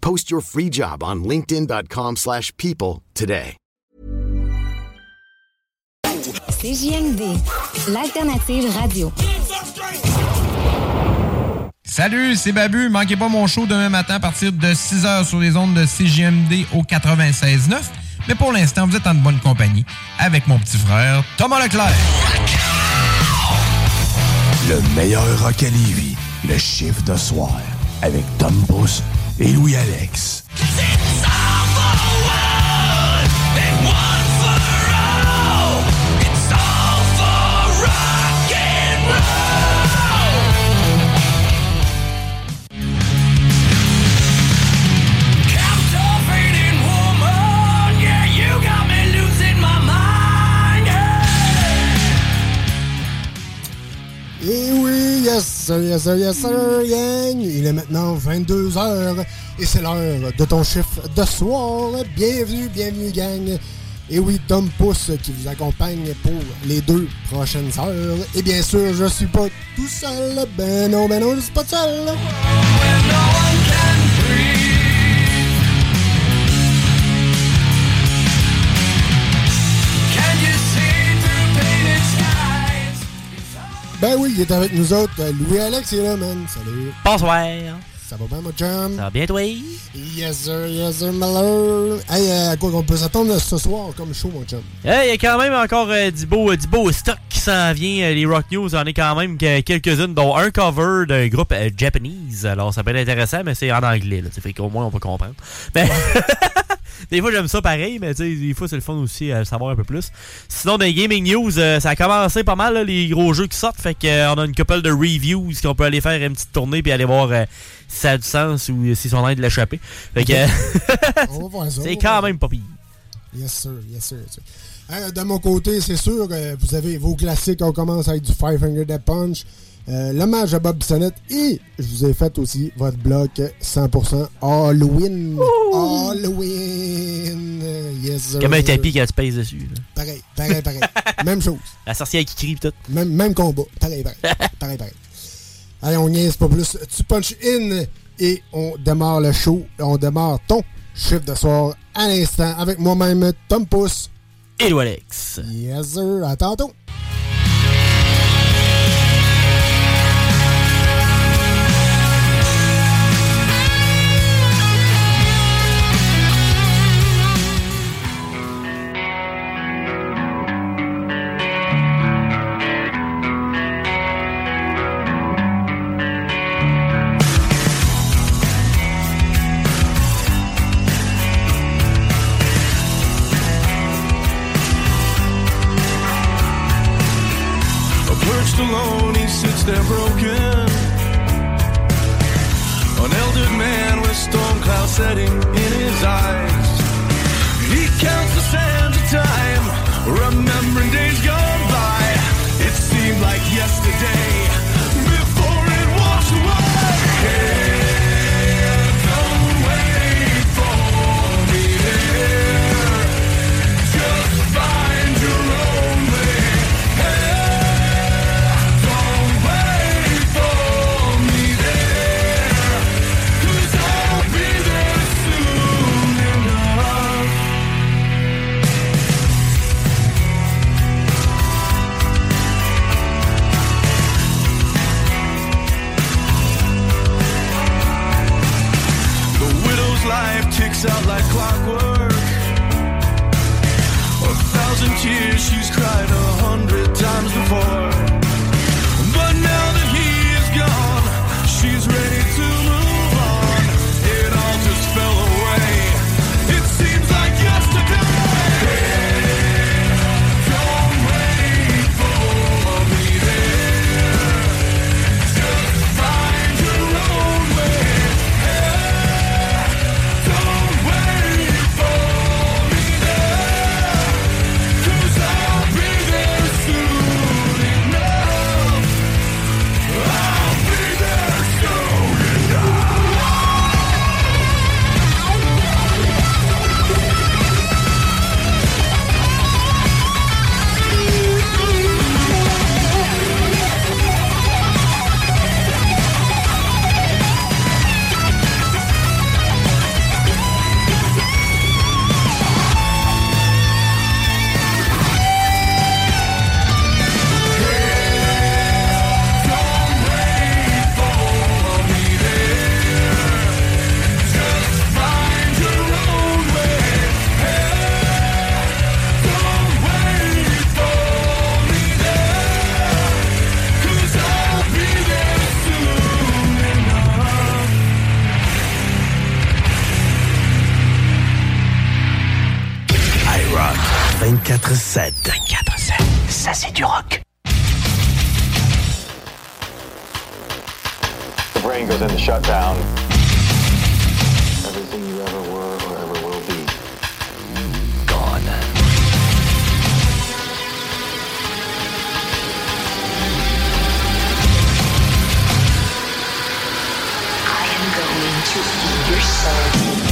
Post your free job on linkedin.com/people slash people today. CJMD, l'alternative radio. Salut, c'est Babu. Manquez pas mon show demain matin à partir de 6h sur les ondes de CJMD au 96.9. Mais pour l'instant, vous êtes en bonne compagnie avec mon petit frère Thomas Leclerc. Le meilleur rock à Lévis, le chiffre de soir, avec Tom Pousse et Louis-Alex. Et yes yes yes gang. Il est maintenant 22h et c'est l'heure de ton chiffre de soir. Bienvenue, bienvenue, gang. Et oui, Tom Pousse qui vous accompagne pour les deux prochaines heures. Et bien sûr, je suis pas tout seul. Ben non, ben non, je suis pas seul. Ben oui, il est avec nous autres. Euh, Louis-Alex est là, man. Salut. Bonsoir. Ça va bien, mon chum? Ça va bien, toi? Yes, sir, yes, sir, malheur. Hey, euh, à quoi qu'on peut s'attendre ce soir comme show, mon chum? Il y a quand même encore euh, du, beau, du beau stock qui s'en vient. Euh, Les Rock News, en est quand même que- quelques-unes, dont un cover d'un groupe euh, Japanese. Alors, ça peut être intéressant, mais c'est en anglais. Là, Ça fait qu'au moins, on peut comprendre. Mais des fois, j'aime ça pareil, mais tu sais, des fois, c'est le fun aussi à savoir un peu plus. Sinon, dans les Gaming News, euh, ça a commencé pas mal, là, les gros jeux qui sortent. Fait qu'on a une couple de reviews qu'on peut aller faire une petite tournée puis aller voir euh, si ça a du sens ou s'ils sont en train de l'échapper. Fait que c'est quand même pas pire. Yes, sir, yes, sir. yes, sir. Euh, de mon côté, c'est sûr, euh, vous avez vos classiques. On commence avec du Five Finger Death Punch, euh, l'hommage à Bob Bissonnette et je vous ai fait aussi votre bloc 100% Halloween. Halloween. Yes, sir. Comme un tapis quand tu pèses dessus. là? Pareil, pareil, pareil. Même chose. La sorcière qui crie pis tout. Même, même combat. Pareil, pareil. pareil, pareil. Allez, on niaise pas plus. Tu punch in et on démarre le show. On démarre ton chiffre de soir à l'instant avec moi-même, Tom Pousse. Et Alex. Yes, sir. À tantôt. Your soul.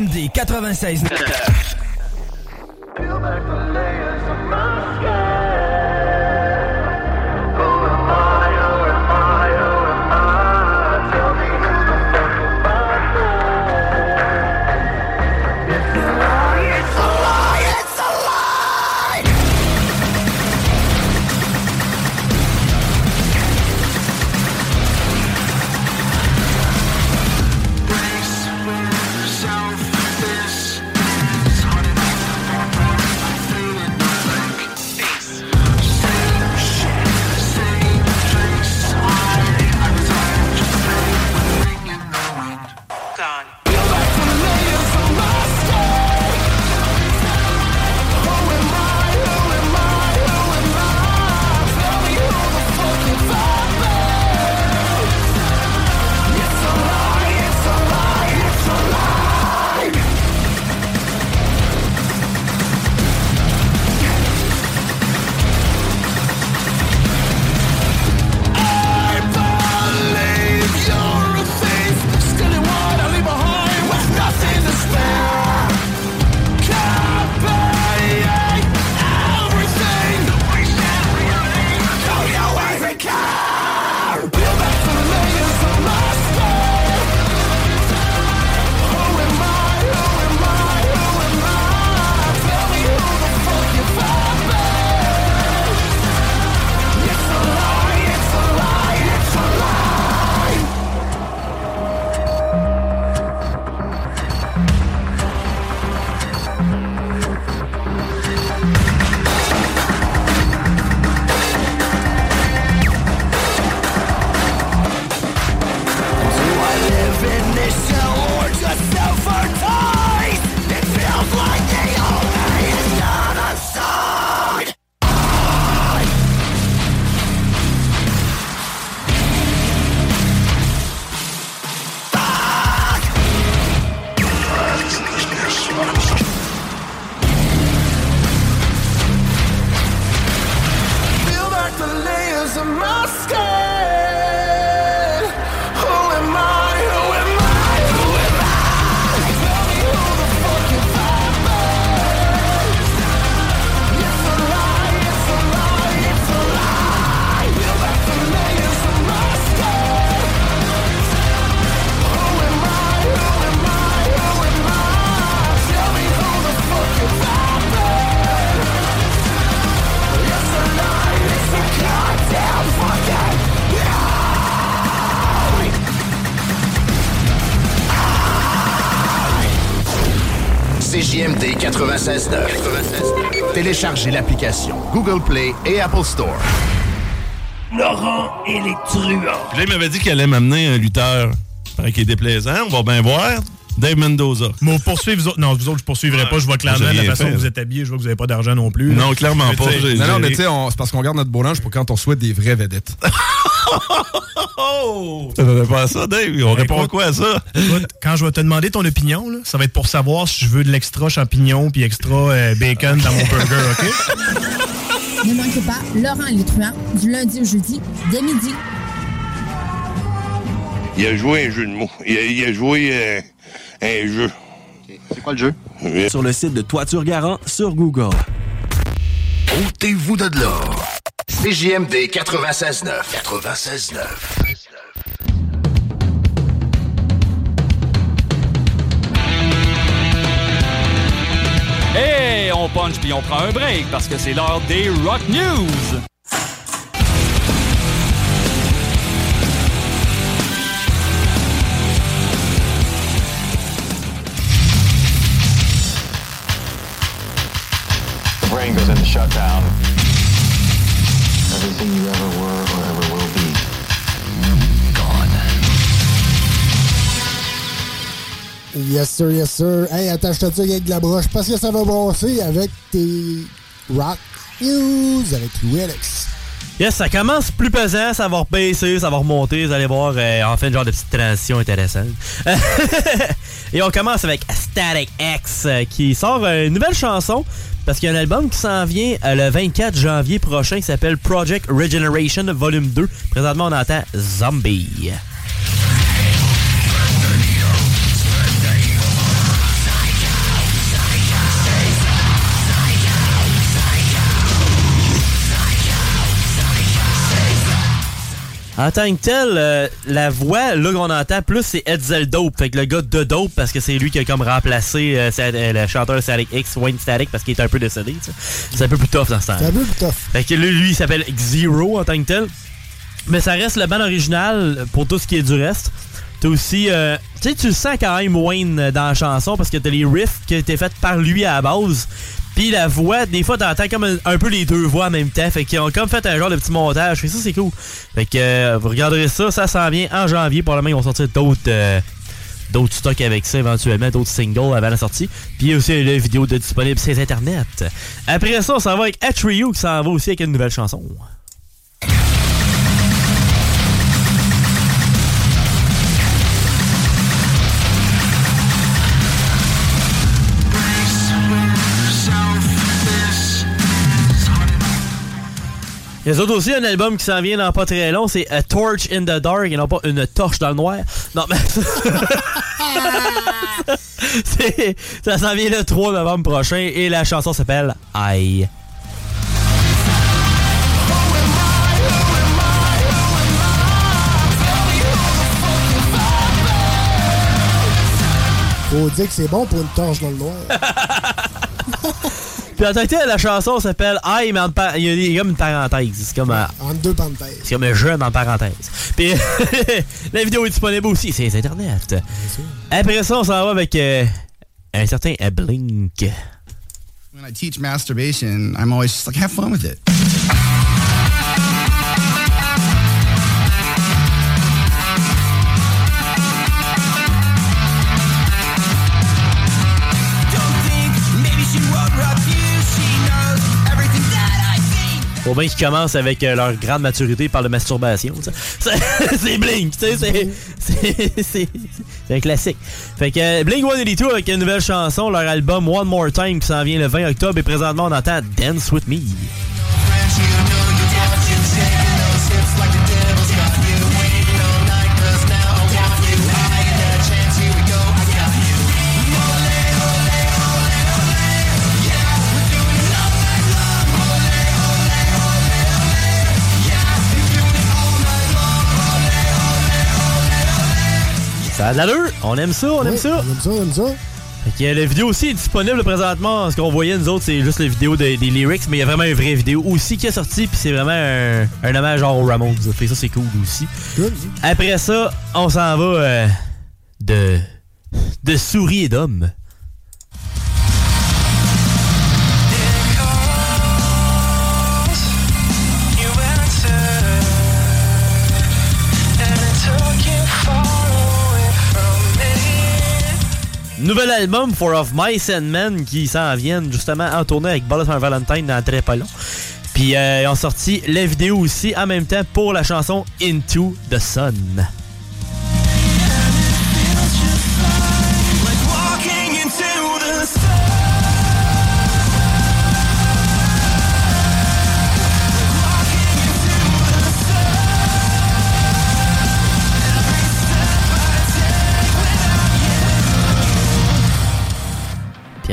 CGMD 96. Téléchargez l'application Google Play et Apple Store. Laurent et les truands. Puis là, il m'avait dit qu'il allait m'amener un lutteur. Paraît qu'il est déplaisant. On va bien voir. Dave Mendoza. Mais poursuivre vous autres. Non, vous autres, je poursuivrai pas. Je vois clairement la façon que vous êtes habillés. Je vois que vous n'avez pas d'argent non plus. Non, clairement pas. Non, non, mais tu sais, c'est parce qu'on garde notre beau linge pour quand on souhaite des vraies vedettes. Oh! Ça ne pas à ça, Dave. On répond écoute, quoi à ça? Écoute, quand je vais te demander ton opinion, là, ça va être pour savoir si je veux de l'extra champignon puis extra euh, bacon dans mon burger, OK? Ne manquez pas Laurent et les truands du lundi au jeudi dès midi. Il a joué un jeu de mots. Il a, il a joué euh, un jeu. C'est quoi le jeu? Sur le site de Toiture Garant sur Google. Ôtez-vous de là. CJMD 96.9. 96.9. punch puis on prend un break parce que c'est l'heure des Rock News. The brain goes into shutdown. Everything you ever were or ever will Yes, sir, yes, sir. Hey, attache-toi ça avec de la broche parce que ça va brasser avec tes Rock News avec Louis. Yes, ça commence plus pesant, ça va rebaisser, ça va remonter, vous allez voir, euh, en fait, genre de petite transition intéressante. Et on commence avec Static X euh, qui sort euh, une nouvelle chanson parce qu'il y a un album qui s'en vient euh, le 24 janvier prochain qui s'appelle Project Regeneration Volume 2. Présentement, on entend Zombie. En tant que tel, euh, la voix là qu'on entend plus c'est Edsel Dope, fait que le gars de Dope parce que c'est lui qui a comme remplacé euh, euh, le chanteur Static X, Wayne Static parce qu'il est un peu décédé. tu sais. C'est un peu plus tough dans ce temps. C'est un peu plus tough. Fait que lui, lui, il s'appelle Zero en tant que tel. Mais ça reste le band original pour tout ce qui est du reste. T'as aussi. euh, tu sais, tu le sens quand même Wayne dans la chanson parce que t'as les riffs qui été faits par lui à la base. La voix, des fois, t'entends comme un, peu les deux voix en même temps. Fait qu'ils ont comme fait un genre de petit montage. Fait ça, c'est cool. Fait que euh, vous regarderez ça, ça s'en vient en janvier. Probablement, ils vont sortir d'autres. euh, d'autres stocks avec ça éventuellement, d'autres singles avant la sortie. Puis aussi une vidéo de disponible sur les internets. Après ça, on s'en va avec Atreyu qui s'en va aussi avec une nouvelle chanson. Il y a autres aussi un album qui s'en vient dans pas très long, c'est A Torch in the Dark et non pas une torche dans le noir. Non, mais. Ça s'en vient le 3 novembre prochain et la chanson s'appelle I. Faut dire que c'est bon pour une torche dans le noir. Puis en tant que tel, la chanson s'appelle I, mais entre par- il y a il y a comme une parenthèse. C'est comme, un- Entre deux parenthèses. c'est comme un jeune en parenthèse. Puis la vidéo est disponible aussi sur les internets. Après ça, on s'en va avec euh, un certain euh, Blink. When I teach masturbation, I'm always just like, have fun with it. Faut bien qu'ils commencent avec euh, leur grande maturité par la masturbation. C'est Blink, tu sais, c'est un classique. Fait que euh, Blink 182 avec une nouvelle chanson, leur album One More Time qui s'en vient le 20 octobre et présentement on entend Dance With Me. Ça a de l'allure, on aime ça, on aime ça. On aime ça, on aime ça. Fait que, euh, la vidéo aussi est disponible présentement. Ce qu'on voyait nous autres, c'est juste la vidéo des, des lyrics, mais il y a vraiment une vraie vidéo aussi qui est sortie, puis c'est vraiment un, un hommage genre aux Ramones. Fait ça, c'est cool aussi. Après ça, on s'en va euh, de, de souris et d'hommes. Nouvel album For of Mice and Men qui s'en viennent justement en tournée avec Bullet Valentine dans très pas long. Puis euh, ils ont sorti la vidéo aussi en même temps pour la chanson Into the Sun.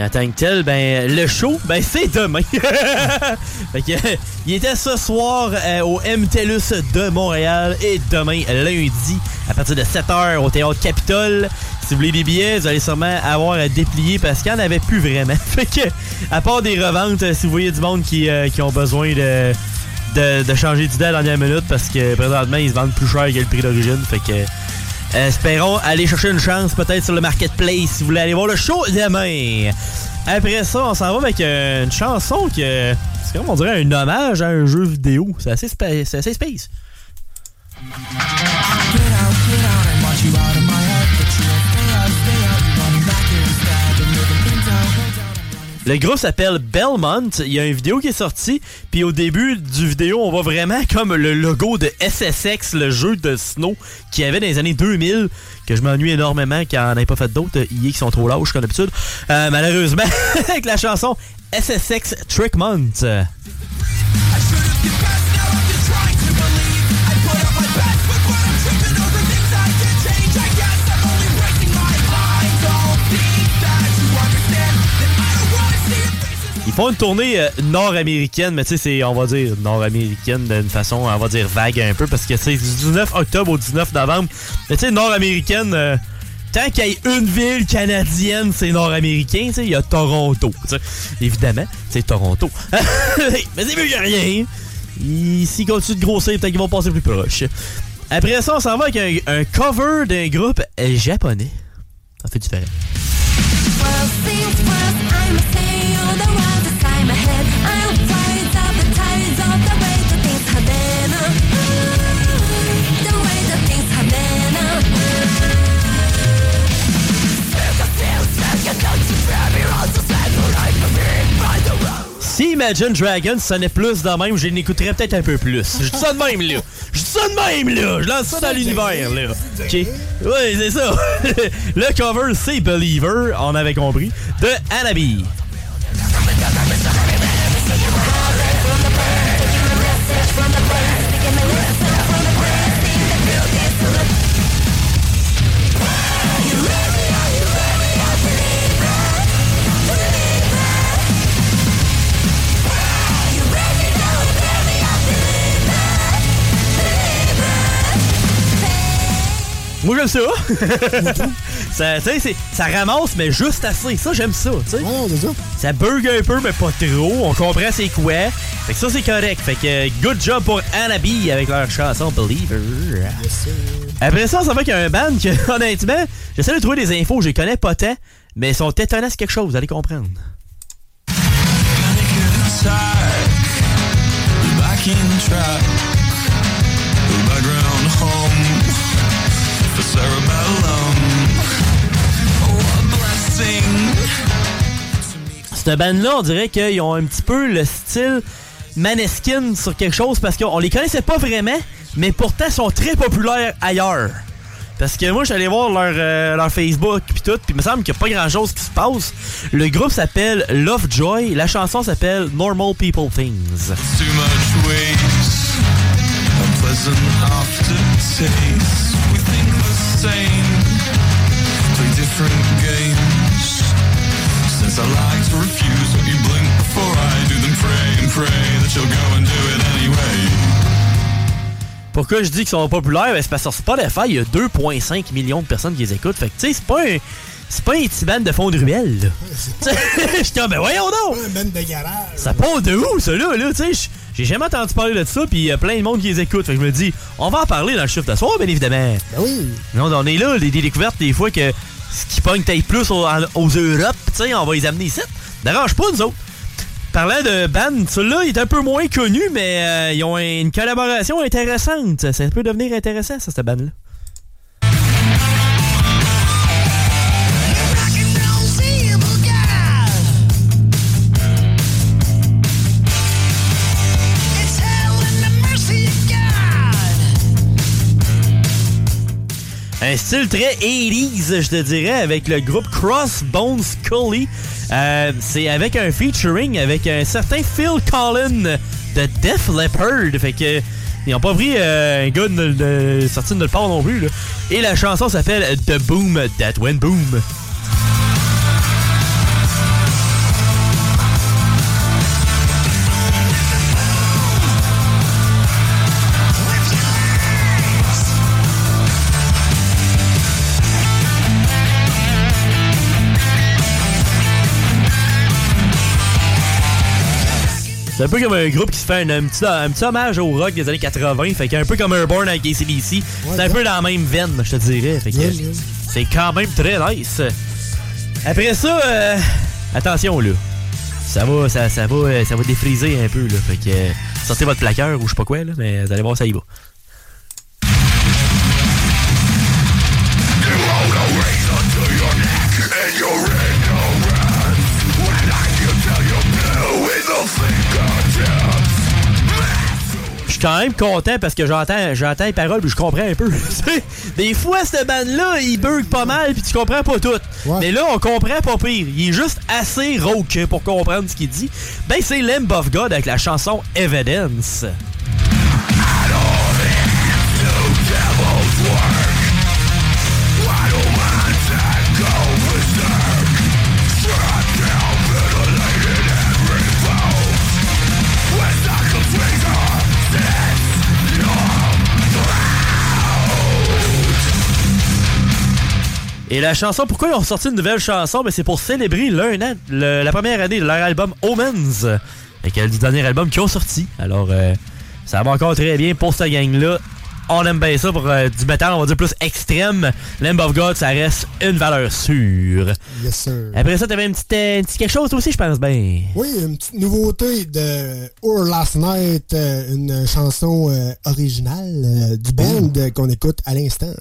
En tant que tel, ben le show, ben c'est demain. fait que, il était ce soir euh, au MTLUS de Montréal et demain lundi à partir de 7h au théâtre Capitole. Si vous voulez des billets, vous allez sûrement avoir à déplier parce qu'il n'y en avait plus vraiment. Fait que à part des reventes, si vous voyez du monde qui, euh, qui ont besoin de, de, de changer d'idée à la dernière minute parce que présentement ils se vendent plus cher que le prix d'origine. Fait que espérons aller chercher une chance peut-être sur le marketplace si vous voulez aller voir le show demain. Après ça, on s'en va avec euh, une chanson que c'est comme on dirait un hommage à un jeu vidéo. C'est assez, spa- assez space. Le groupe s'appelle Belmont. Il y a une vidéo qui est sortie. Puis au début du vidéo, on voit vraiment comme le logo de SSX, le jeu de snow qu'il y avait dans les années 2000, que je m'ennuie énormément qu'il n'y en ait pas fait d'autres. IA qui sont trop lâches comme d'habitude. Euh, malheureusement, avec la chanson SSX Trickmont. Ils font une tournée euh, nord-américaine, mais tu sais, c'est, on va dire, nord-américaine d'une façon, on va dire, vague un peu, parce que c'est du 19 octobre au 19 novembre. Mais tu sais, nord-américaine, euh, tant qu'il y ait une ville canadienne, c'est nord-américain, tu sais, il y a Toronto, tu sais. Évidemment, c'est Toronto. mais c'est mieux que rien. Ils- S'ils continuent de grossir, peut-être qu'ils vont passer plus proche. Après ça, on s'en va avec un, un cover d'un groupe japonais. Ça fait différent. Si Imagine Dragons sonnait plus de même, je l'écouterais peut-être un peu plus. Je dis ça de même, là. Je dis ça de même, là. Je lance ça dans l'univers, là. OK? Oui, c'est ça. Le cover, c'est Believer, on avait compris, de Anabi. Moi, j'aime ça. ça, tu sais, c'est- ça ramasse, mais juste assez. Ça, j'aime ça. tu sais. Ça bug un peu, mais pas trop. On comprend c'est quoi. Fait que ça, c'est correct. Fait que good job pour Anabi avec leur chanson Believer. Après ça, on s'en va qu'il y a un band que, honnêtement, j'essaie de trouver des infos. Je les connais pas tant, mais ils sont étonnants sur quelque chose. Vous allez comprendre. Back in track. The for cerebellum. Oh, a blessing. Cette bande-là, on dirait qu'ils ont un petit peu le style Maneskin sur quelque chose parce qu'on les connaissait pas vraiment, mais pourtant sont très populaires ailleurs. Parce que moi, j'allais voir leur, euh, leur Facebook puis tout, puis il me semble qu'il n'y a pas grand-chose qui se passe. Le groupe s'appelle Lovejoy, la chanson s'appelle Normal People Things. Too much waste. Same. Play different games. Since I like to refuse what you blink before I do, then pray and pray that you'll go and do it anyway. Pourquoi je dis qu'ils sont populaires? Ben, c'est parce que sur Spotify, il y a 2,5 millions de personnes qui les écoutent. Fait que, tu sais, c'est pas un. C'est pas un petit band de fond de ruelle, là. Je suis comme, ben voyons donc! Un band de garage. Ça part de où, ça, là? là? Tu sais, j'ai jamais entendu parler de ça, puis il y a plein de monde qui les écoute. Fait que je me dis, on va en parler dans le chiffre de soir, bien évidemment. Ben oui. Non, on est là, des, des découvertes, des fois, que ce qui pogne peut-être plus aux, aux Europes, tu sais, on va les amener ici. Dérange pas, nous autres. Parlant de band, celui-là il est un peu moins connu, mais euh, ils ont une collaboration intéressante. Ça peut devenir intéressant, ça, cette band-là. Un style très 80s, je te dirais, avec le groupe Crossbones Scully. Euh, c'est avec un featuring avec un certain Phil Collin de Def Leppard. Fait que ils n'ont pas pris euh, un gars de, de, sorti de nulle part non plus. Là. Et la chanson s'appelle The Boom That Went Boom. C'est un peu comme un groupe qui se fait un, un petit, un petit hommage au rock des années 80. Fait qu'un peu comme Airborne avec ACDC. c'est un peu dans la même veine, je te dirais. Fait que c'est quand même très nice. Après ça, euh, attention là. Ça va, ça, ça va, ça va défriser un peu là. Fait que euh, sortez votre plaqueur ou je sais pas quoi là, mais vous allez voir ça y va. Je suis quand même content parce que j'entends j'entends les paroles puis je comprends un peu. Des fois, cette bande-là, il bug pas mal puis tu comprends pas tout. Mais là, on comprend pas pire. Il est juste assez rauque pour comprendre ce qu'il dit. Ben, c'est Limb of God avec la chanson Evidence. Et la chanson, pourquoi ils ont sorti une nouvelle chanson? Ben, c'est pour célébrer l'un an, le- la première année de leur album Omens. Et du dernier album qu'ils ont sorti. Alors, euh, ça va encore très bien pour cette gang-là. On aime bien ça pour euh, du métal, on va dire plus extrême. Lamb of God, ça reste une valeur sûre. Yes, sir. Après ça, t'avais un petit, euh, petit quelque chose aussi, je pense bien. Oui, une petite nouveauté de Or Last Night, euh, une chanson originale du band euh, qu'on écoute à l'instant.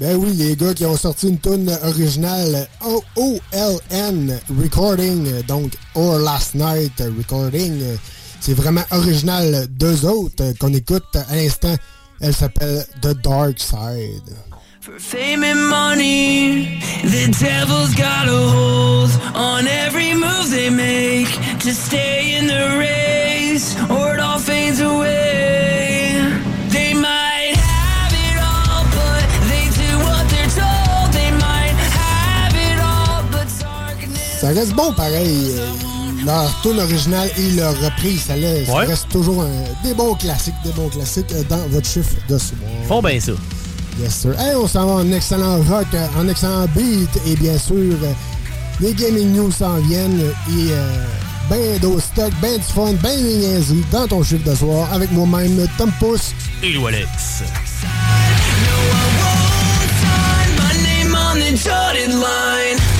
Ben oui, les gars qui ont sorti une tune originale OLN Recording, donc Or Last Night Recording. C'est vraiment original d'eux autres qu'on écoute à l'instant. Elle s'appelle The Dark Side. For fame and money, the devil's got hold on every move they make to stay in the race, or it all fades away. Ça reste bon pareil. Leur tune originale et leur reprise, ça, laisse- ça reste toujours un- des bons classiques, des bons classiques euh, dans votre chiffre de soir. Font bien ça. Yes, sir. Hey, on s'en va en excellent rock, en excellent beat, et bien sûr, euh, les gaming news s'en viennent, et euh, ben d'autres stocks, ben du fun, ben des niaiseries dans ton chiffre de soir, avec moi-même, Tom Pousse. Et Lou Alex. My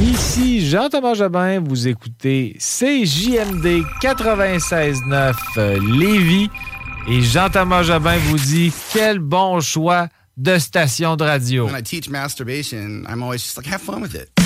Ici Jean-Thomas Jobin, vous écoutez CJMD 96.9 euh, Lévis et Jean-Thomas Jobin vous dit quel bon choix de station de radio. When I teach masturbation, I'm always just like, have fun with it.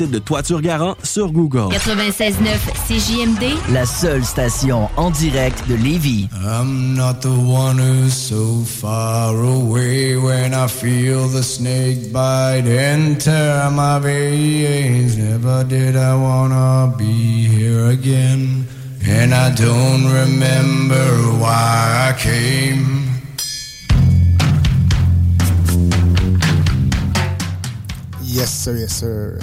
Site de Toiture Garant sur Google. 96.9 CJMD, La seule station en direct de Lévis. I'm not the one who's so far away when I feel the snake bite enter my veins. Never did I wanna be here again. And I don't remember why I came. Yes, sir, yes, sir.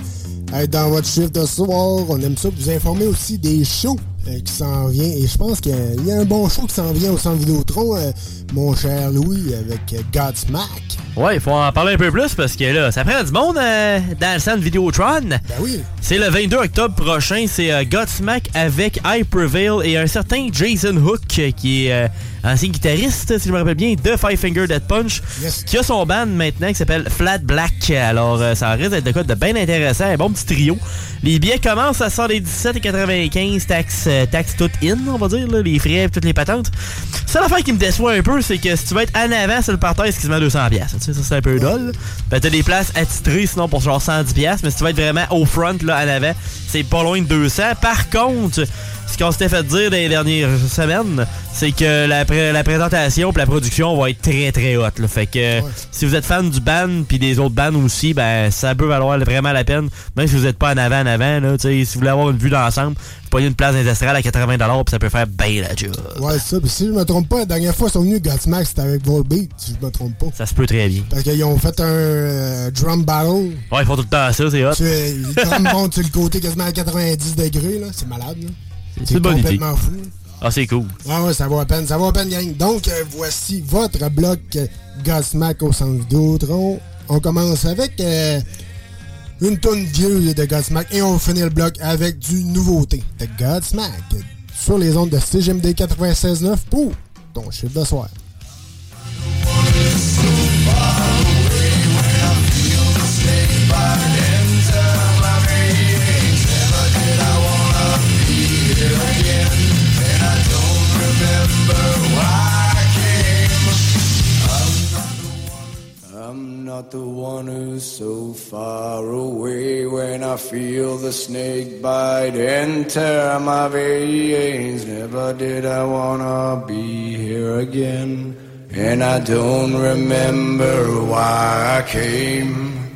Hey, dans votre chiffre de soir, on aime ça vous informer aussi des shows euh, qui s'en viennent. Et je pense qu'il y a- un bon show qui s'en vient au centre Vidéotron, euh, mon cher Louis, avec euh, Godsmack. Ouais, il faut en parler un peu plus parce que là, ça prend du monde euh, dans le centre Vidéotron. Ben oui. C'est le 22 octobre prochain. C'est Godsmack avec I Prevail et un certain Jason Hook qui est ancien guitariste, si je me rappelle bien, de Five Finger Dead Punch, qui a son band maintenant qui s'appelle Flat Black. Alors, euh, ça risque d'être de quoi de bien intéressant. Un bon petit trio. Les billets commencent à 117,95 taxes, euh, taxes toutes in, on va dire, là, les frais et toutes les patentes. Ça, l'affaire qui me déçoit un peu, c'est que si tu vas être en avant sur le parterre, c'est quasiment 200$. piastres. Tu sais, ça, c'est un peu dole. Ben, t'as des places attitrées, sinon pour genre 110$. piastres, Mais si tu vas être vraiment au front, là, en avant, c'est pas loin de 200$. Par contre, ce qu'on s'était fait dire dans les dernières semaines, c'est que la, pré- la présentation et la production va être très très haute. là. Fait que si vous êtes fan du band puis des autres bands aussi, ben ça peut valoir vraiment la peine. Même si vous n'êtes pas en avant en avant, là, si vous voulez avoir une vue d'ensemble, vous prenez une place industrielle à 80$ puis ça peut faire bien la job. Ouais, ça. Puis si je me trompe pas, la dernière fois, ils sont venus Godsmack, c'était avec Volbeat, si je me trompe pas. Ça se peut très bien. Parce qu'ils ont fait un euh, drum battle. Ouais, ils font tout le temps ça, c'est hot. Tu drums montent sur le côté quasiment à 90 degrés, là. C'est malade, là. C'est une bonne idée. complètement fou. Ah, c'est cool. Ouais, ouais, ça vaut la peine, ça vaut la peine, gang. Donc, euh, voici votre bloc euh, Godsmack au centre Vidéotron. On commence avec euh, une tonne vieuse de Godsmack et on finit le bloc avec du nouveauté de Godsmack sur les ondes de CGMD 96.9 pour ton chiffre de soir. Far away when I feel the snake bite enter my veins. Never did I wanna be here again. And I don't remember why I came.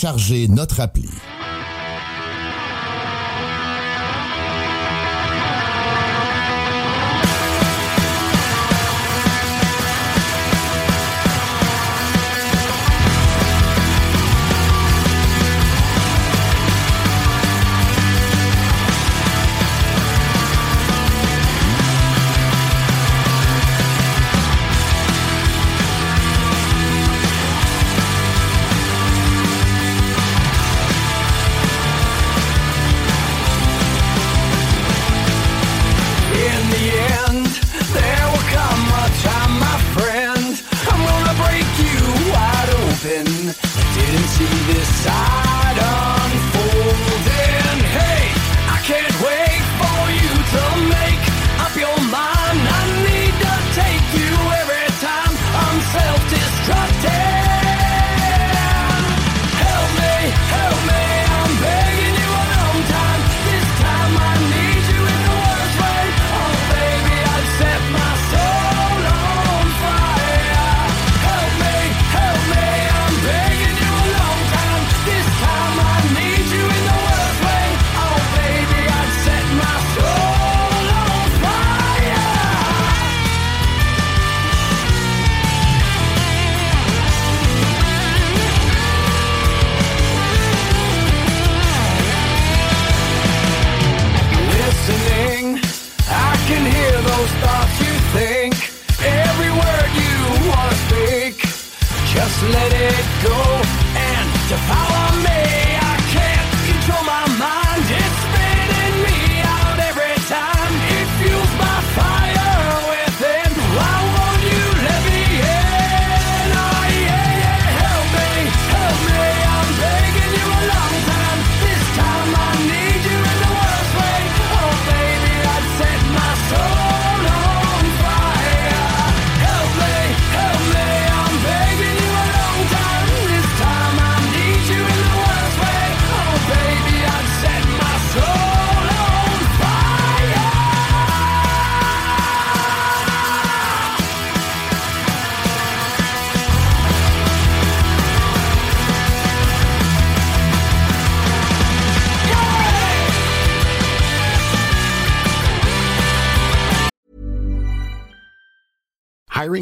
Téléchargez notre appli.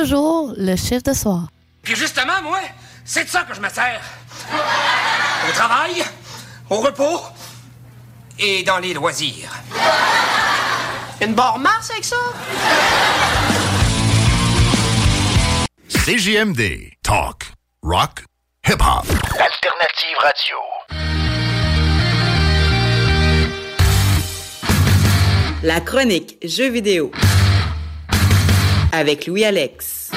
Toujours le chiffre de soir. Puis justement, moi, c'est de ça que je me sers. Au travail, au repos et dans les loisirs. Une barre Mars avec ça? CJMD. Talk. Rock. Hip-hop. Alternative Radio. La chronique Jeux vidéo avec Louis-Alex.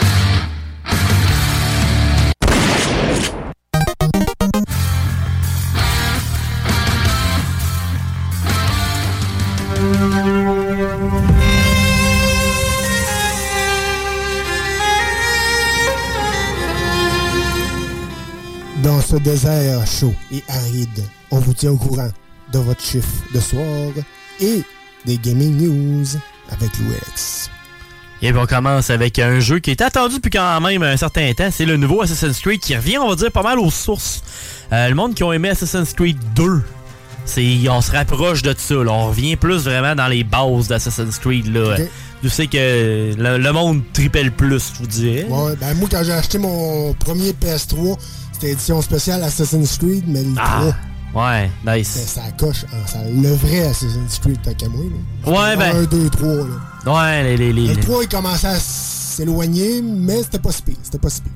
Dans ce désert chaud et aride, on vous tient au courant de votre chiffre de soir et des gaming news avec Louis Alex. Et puis on commence avec un jeu qui est attendu depuis quand même un certain temps. C'est le nouveau Assassin's Creed qui revient, on va dire, pas mal aux sources. Euh, le monde qui ont aimé Assassin's Creed 2, c'est, on se rapproche de ça. là. On revient plus vraiment dans les bases d'Assassin's Creed. Là. Ok. Je sais que le, le monde tripait le plus, je vous dirais. Ouais, ben moi, quand j'ai acheté mon premier PS3, c'était édition spéciale Assassin's Creed, mais le Ah, 3, ouais, nice. ça coche. hein, ça, le vrai Assassin's Creed. Là. Ouais, ben- 1, 2, 3. Là. Ouais, les. les, les- Le les- 3, il commençait à s'éloigner, mais c'était pas si pire. C'était pas si pire.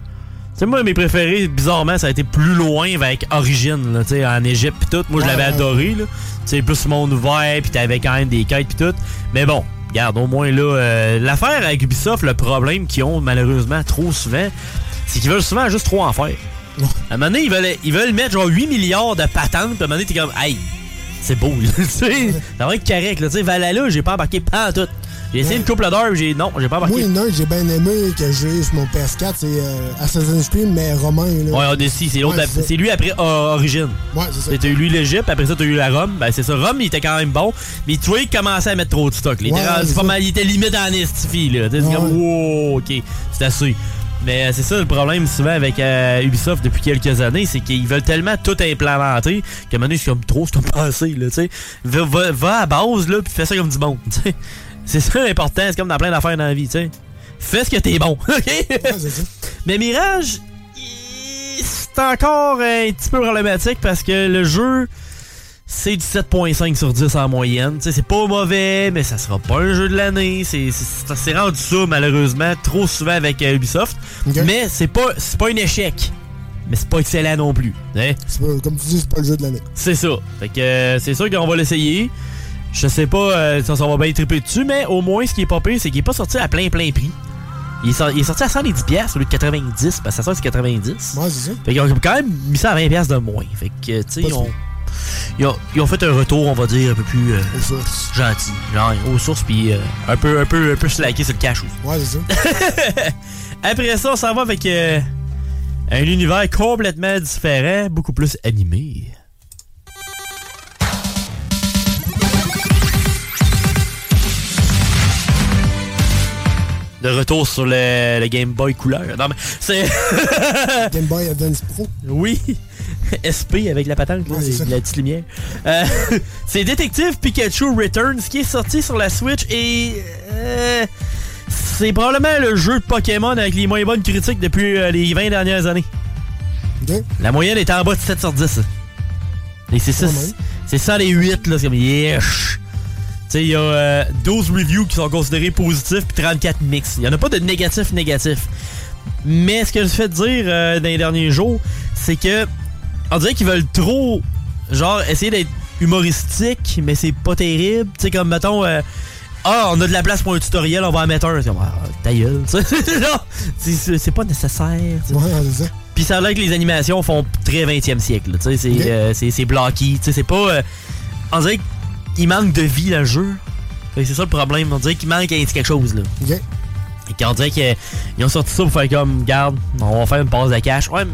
Tu sais, moi, mes préférés, bizarrement, ça a été plus loin avec Origin, là, tu sais, en Égypte pis tout. Moi, je l'avais ouais. adoré, là. Tu sais, plus monde ouvert, pis t'avais quand même des quêtes pis tout. Mais bon, regarde, au moins, là, euh, l'affaire avec Ubisoft, le problème qu'ils ont, malheureusement, trop souvent, c'est qu'ils veulent souvent juste trop en faire. À un moment donné, ils veulent, ils veulent mettre genre 8 milliards de patentes, pis à un moment donné, t'es comme, hey, c'est beau, là, tu sais. Ça va être correct, là, tu sais. Valhalla, j'ai pas embarqué pas en tout. J'ai essayé une couple d'heure, pis j'ai, non, j'ai pas Moi, embarqué. il y en a un que j'ai bien aimé, que j'ai sur mon PS4, c'est euh, Assassin's Creed, mais romain. Là. Ouais, Odyssey, c'est l'autre. Ouais, c'est lui après euh, Origin. Ouais, c'est ça. T'as eu lui l'Égypte, après ça, t'as eu la Rome. Ben, c'est ça. Rome, il était quand même bon. Mais tu vois, il commençait à mettre trop de stock. là. Il, était Ouais, pas ça. mal, il était limite en estifie, là. Ouais. comme, wow, ok, c'est assez. Mais euh, c'est ça le problème souvent avec euh, Ubisoft depuis quelques années, c'est qu'ils veulent tellement tout implémenter qu'à un moment donné, c'est comme trop, c'est comme passé, là, tu sais. Va, va, va à base, là, puis fais ça comme du monde, tu sais. C'est ça l'important, c'est comme dans plein d'affaires dans la vie, tu sais. Fais ce que t'es bon, ok? Mais Mirage, c'est encore un petit peu problématique parce que le jeu, c'est du 7.5 sur 10 en moyenne. Tu sais, c'est pas mauvais, mais ça sera pas un jeu de l'année. C'est c'est- c'est rendu ça, malheureusement, trop souvent avec euh, Ubisoft. Mais c'est pas, c'est pas un échec. Mais c'est pas excellent non plus. hein? C'est pas- Comme tu dis, c'est pas le jeu de l'année. C'est ça. Fait que euh, c'est sûr qu'on va l'essayer. Je sais pas euh, si on va bien triper dessus, mais au moins, ce qui est pas pire, c'est qu'il est pas sorti à plein plein prix. Il est, sor- il est sorti à 110$ piastres au lieu de 90$, parce que ça sort c'est 90$. Ouais, c'est ça. Fait qu'ils ont quand même mis ça à 20$ piastres de moins. Fait que, tu sais, sûr. Ils ont, ils ont fait un retour, on va dire, un peu plus euh, gentil. Genre, aux sources, puis euh, un, peu, un, peu, un peu slacké sur le cash aussi. Ouais, c'est ça. Après ça, on s'en va avec euh, un univers complètement différent, beaucoup plus animé. De retour sur le, le Game Boy couleur. Non, mais c'est. Game Boy Advance Pro. Oui. SP avec la patente, là, Ouais, ça. la petite lumière. Euh, c'est Detective Pikachu Returns qui est sorti sur la Switch et euh, c'est probablement le jeu de Pokémon avec les moins bonnes critiques depuis euh, les 20 dernières années. La moyenne est en bas de 7 sur 10. Et c'est ça, c'est- ça les 8 là, c'est comme yesh. Tu sais, il y a euh, 12 reviews qui sont considérés positifs puis 34 mix. Il y en a pas de négatif négatif. Mais ce que je fais dire euh, dans les derniers jours, c'est que on dirait qu'ils veulent trop genre essayer d'être humoristique, mais c'est pas terrible. Tu sais comme mettons euh, ah, on a de la place pour un tutoriel, on va en mettre un. C'est comme, ah, ta gueule. tu sais. Genre, c'est- c'est c'est pas nécessaire. tu sais. Puis ça a l'air que les animations font très 20e siècle. tu sais, C'est Ok. euh, c'est- c'est blocky. tu sais, C'est pas. euh, on dirait qu'il manque de vie le jeu. C'est ça le problème. On dirait qu'il manque un petit quelque chose. Là. Et qu'on dirait qu'ils ont sorti ça pour faire comme, garde, on va faire une passe de cash. Ouais, ouais,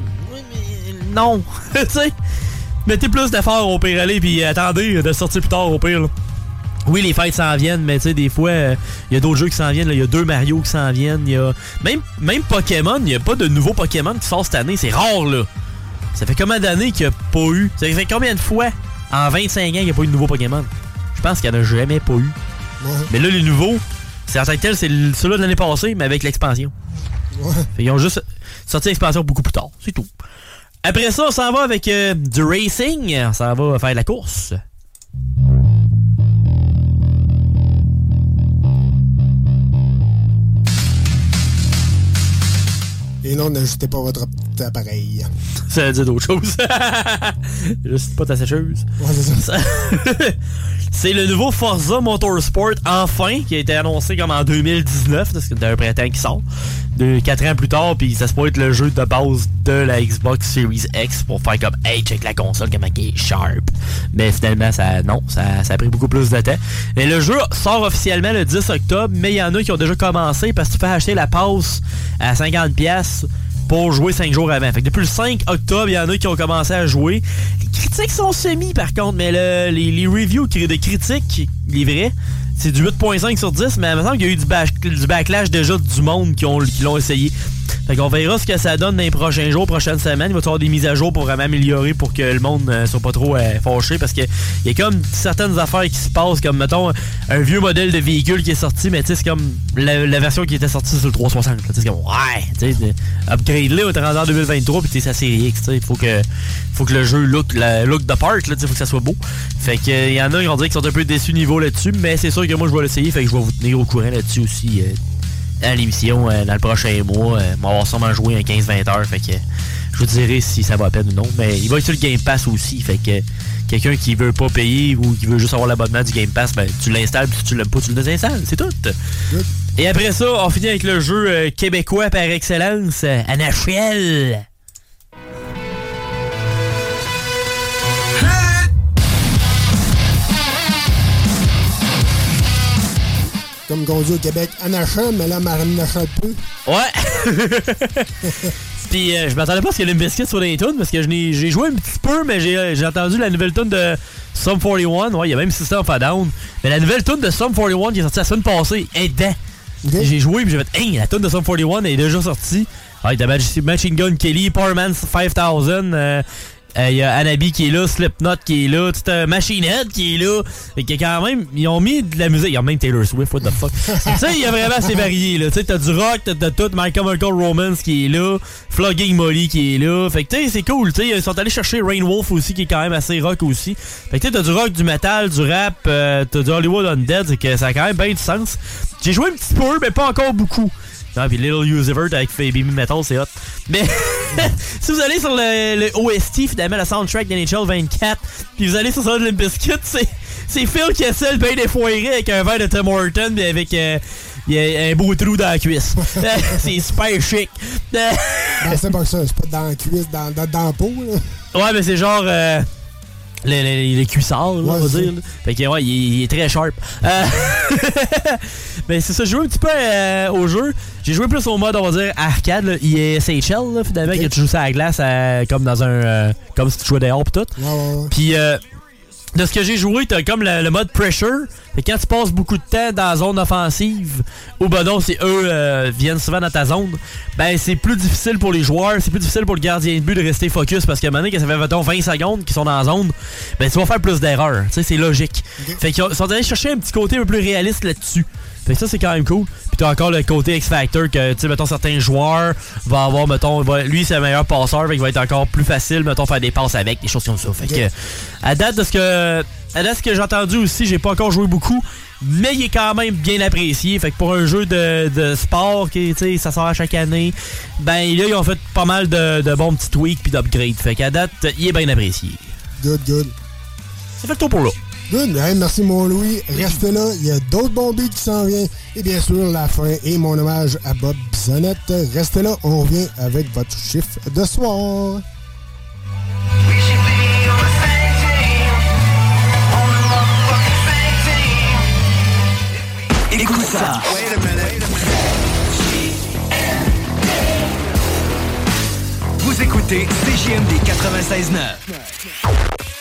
non. tu sais, mettez plus d'efforts au pire aller, puis attendez de sortir plus tard au pire. là. Oui, les fêtes s'en viennent, mais tu sais, des fois, il y a d'autres jeux qui s'en viennent. Il y a deux Mario qui s'en viennent. Y a même, même Pokémon, il n'y a pas de nouveaux Pokémon qui sortent cette année. C'est rare, là. Ça fait combien d'années qu'il n'y a pas eu? Ça fait combien de fois en 25 ans qu'il n'y a pas eu de nouveaux Pokémon? Je pense qu'il n'y en a jamais pas eu. Mais là, les nouveaux, C'est en tant que tel, c'est le- celui de l'année passée, mais avec l'expansion. Fait, Ils ont juste sorti l'expansion beaucoup plus tard. C'est tout. Après ça, on s'en va avec euh, du racing. On s'en va faire de la course. Et non, n'ajoutez pas votre appareil. Ça veut dire d'autres choses. Juste pas ta sécheuse. Ouais, c'est ça. C'est le nouveau Forza Motorsport, enfin, qui a été annoncé comme en 2019, parce que d'un printemps qui sort. De 4 ans plus tard, puis ça se peut être le jeu de base de la Xbox Series X pour faire comme Hey, check la console, comment elle est sharp. Mais finalement, ça non, ça, ça a pris beaucoup plus de temps. Et le jeu sort officiellement le 10 octobre, mais il y en a qui ont déjà commencé parce que tu peux acheter la passe à 50$ pour jouer 5 jours avant. Fait que depuis le 5 octobre, il y en a qui ont commencé à jouer. Les critiques sont semi par contre, mais le- les, les reviews de critiques, les vrais, c'est du 8.5 sur 10, mais il me semble qu'il y a eu du, bash- du backlash déjà du monde qui ont- qui l'ont essayé. Fait qu'on verra ce que ça donne dans les prochains jours, prochaines semaines. Il va y avoir des mises à jour pour vraiment améliorer pour que le monde ne soit pas trop euh, fâché parce que il y a comme certaines affaires qui se passent, comme mettons un vieux modèle de véhicule qui est sorti, mais tu sais, c'est comme la, version qui était sortie sur le 360. là. Tu sais, C'est comme ouais, tu sais, upgrade là, on est rendu en 2023 puis tu ça série X, il faut que faut que le jeu look la look the part sais, faut que ça soit beau. Fait que il y en a qui ont dit qu'ils sont un peu déçus niveau là-dessus, mais c'est sûr que moi je vais l'essayer, fait que je vais vous tenir au courant là-dessus aussi. euh, à l'émission euh, dans le prochain mois. Euh, on va sûrement joué un 15-20 heures. Fait que je vous dirai si ça va à peine ou non. Mais il va être sur le Game Pass aussi. Fait que quelqu'un qui veut pas payer ou qui veut juste avoir l'abonnement du Game Pass, ben, tu l'installes. Puis si tu l'aimes pas, tu le désinstalles. C'est tout. Et après ça, on finit avec le jeu euh, québécois par excellence, euh, Comme dit au Québec, en achat, mais là, Marine n'achète plus. Ouais. Puis euh, je m'attendais pas à ce qu'il y ait une biscuit sur les tunes parce que j'ai joué un petit peu, mais j'ai euh, entendu la nouvelle tune de Sum 41. Ouais, il y a même System of a Down. Mais la nouvelle tune de Sum 41 qui est sortie la semaine passée est dedans. J'ai joué puis j'ai fait, hey, la tune de Sum 41 est déjà sortie. Ouais, t'as Mach- Machine Gun Kelly, Powerman 5000. euh, euh, Il y a Anabi qui est là, Slipknot qui est là, tu as Machine Head qui est là. Fait que quand même, ils ont mis de la musique. Ils ont même Taylor Swift, what the fuck. tu sais, il y a vraiment assez varié là. Tu sais, t'as du rock, t'as t'as tout, My Chemical Romance qui est là, Flogging Molly qui est là. Fait que tu sais, c'est cool. Tu sais, ils sont allés chercher Rain Wolf aussi qui est quand même assez rock aussi. Fait que tu sais, t'as du rock, du metal, du rap, euh, t'as du Hollywood Undead, c'est que ça a quand même bien du sens. J'ai joué un petit peu, mais pas encore beaucoup. Non, puis Little Usivert avec Baby Metal, c'est hot. Mais si vous allez sur le, le OST, finalement, le soundtrack d'NHL 24, puis vous allez sur Solid Limp Bizkit, c'est, c'est Phil qui essaie le bien défoiré avec un verre de Tim Horton, puis avec euh, il y a un beau trou dans la cuisse. c'est super chic. Ben, c'est pas ça, c'est pas dans la cuisse, dans, dans, dans la peau, là. Ouais, mais c'est genre. Euh, les, les, les cuissards, là, Ouais, on va dire. là. Fait que, ouais, il, est- il est très sharp. Euh, mais c'est ça, j'ai joué un petit peu euh, au jeu. J'ai joué plus au mode, on va dire, arcade, là, ISHL, là, finalement, que tu joues ça à la glace euh, comme dans un. euh, comme si tu jouais dehors pis tout. Puis, euh, de ce que j'ai joué, t'as comme le, le mode pressure. Que quand tu passes beaucoup de temps dans la zone offensive, ou ben non, c'est eux euh, viennent souvent dans ta zone, ben c'est plus difficile pour les joueurs, c'est plus difficile pour le gardien de but de rester focus parce que maintenant que ça fait mettons, 20 secondes qu'ils sont dans la zone, ben tu vas faire plus d'erreurs. Tu sais, c'est logique. Fait qu'ils ont- sont allés chercher un petit côté un peu plus réaliste là-dessus. Fait que ça, c'est quand même cool. Puis t'as encore le côté X-Factor que, tu sais, mettons, certains joueurs vont avoir, mettons, va- lui, c'est le meilleur passeur, fait qu'il va être encore plus facile, mettons, faire des passes avec, des choses comme ça. Fait que, à date de ce que, à date de ce que j'ai entendu aussi, j'ai pas encore joué beaucoup, mais il est quand même bien apprécié. Fait que pour un jeu de, de sport, qui, tu sais, ça sort à chaque année, ben là, ils ont fait pas mal de, de bons petits tweaks puis d'upgrades. Fait qu'à date, il est bien apprécié. Good, good. Ça fait le tour pour là. Merci, mon Louis. Restez là. Il y a d'autres bons beats qui s'en viennent. Et bien sûr, la fin et mon hommage à Bob Bisonnette. Restez là. On revient avec votre chiffre de soir. Écoute ça. Vous écoutez CJMD 96.9.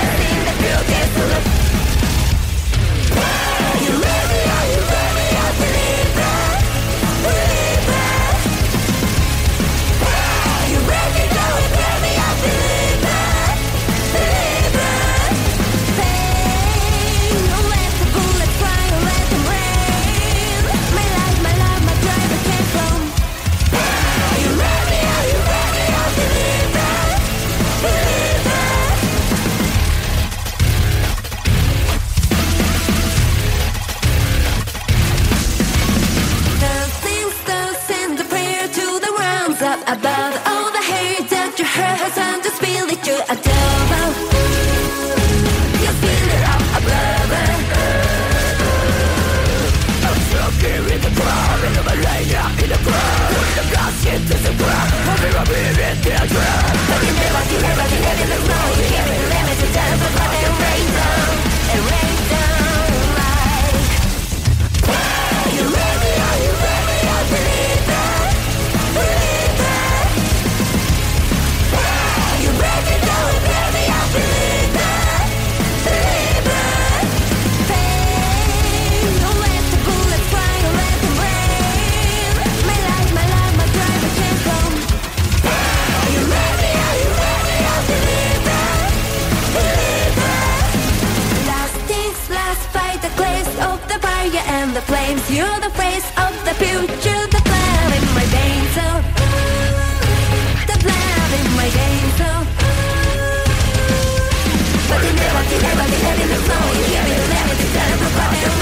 sientes el crack Volver a vivir en el crack Porque me vas y me vas y You're the face of the future, the blood in my veins. Oh, the blood in my veins. Oh, but you never, you never, you never know. You're the level, the terrible,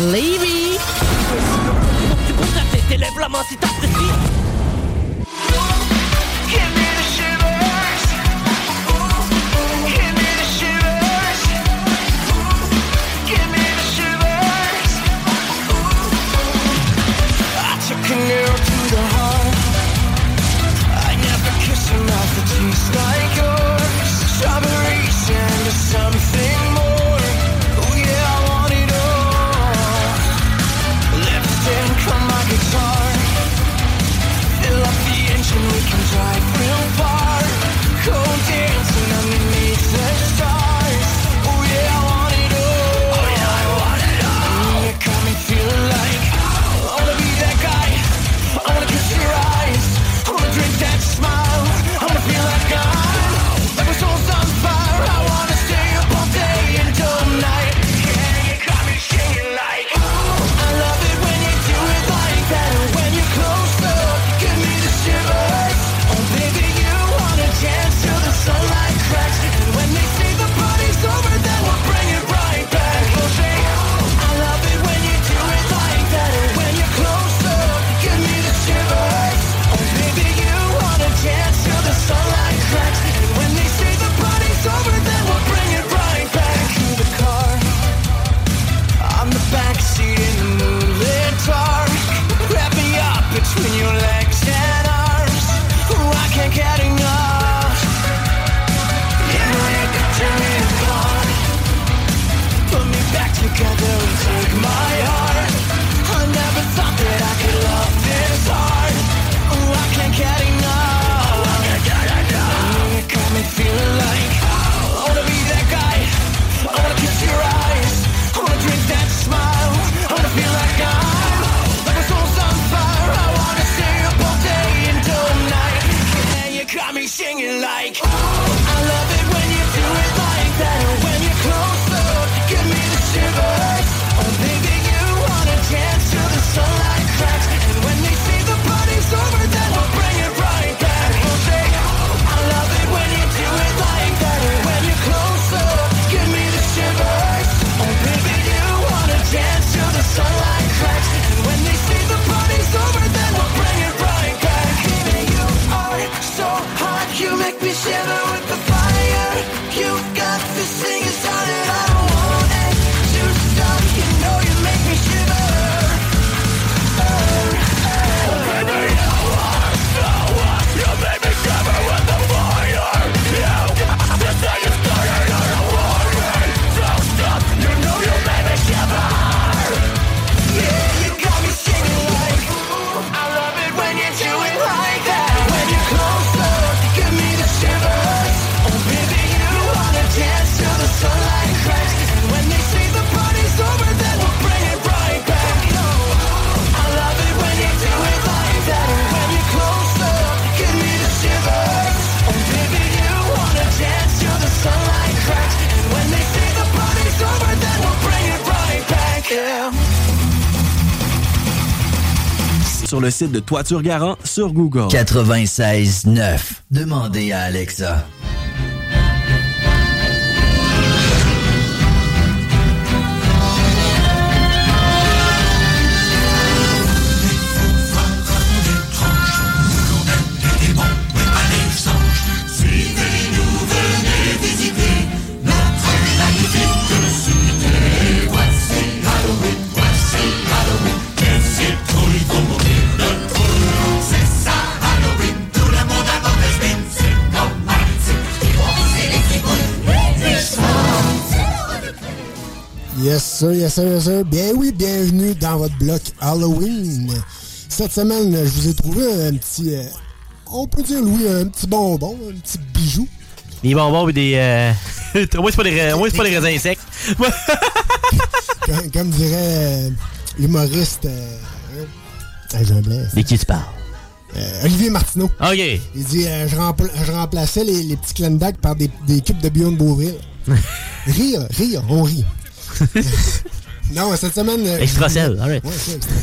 Levy. le site de Toiture Garant sur Google. 96.9. Demandez à Alexa. Yes sir, yes sir, yes sir. Bien oui, bienvenue dans votre bloc Halloween. Cette semaine, je vous ai trouvé un petit, euh, on peut dire oui, un petit bonbon, un petit bijou. Des bonbons et des... Euh... moi, c'est pas, des, pas des raisins secs. comme, comme, dirait euh, hein, l'humoriste... De qui tu parles? Euh, Olivier Martineau. OK. Il dit euh, je, je, remplaçais les, petits clendac par des, des, cubes de Beyond Beauville. rire, rire, on rit. non, cette semaine. Euh, extra cell. Ouais, c'est extra.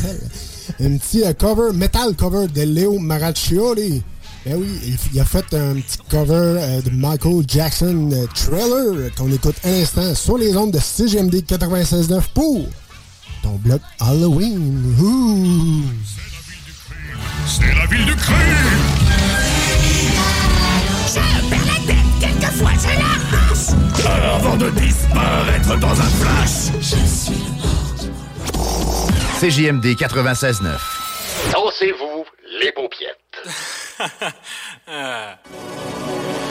Un petit euh, cover, metal cover de Léo Maraccioli. Ben oui, il, a fait un petit cover euh, de Michael Jackson Trailer qu'on écoute un instant sur les ondes de 6GMD 96.9 pour ton bloc Halloween. C'est la ville du crime! Je la tête quelquefois, je la avant de disparaître dans un flash Je suis CJMD 96.9. Dansez-vous les paupiètes.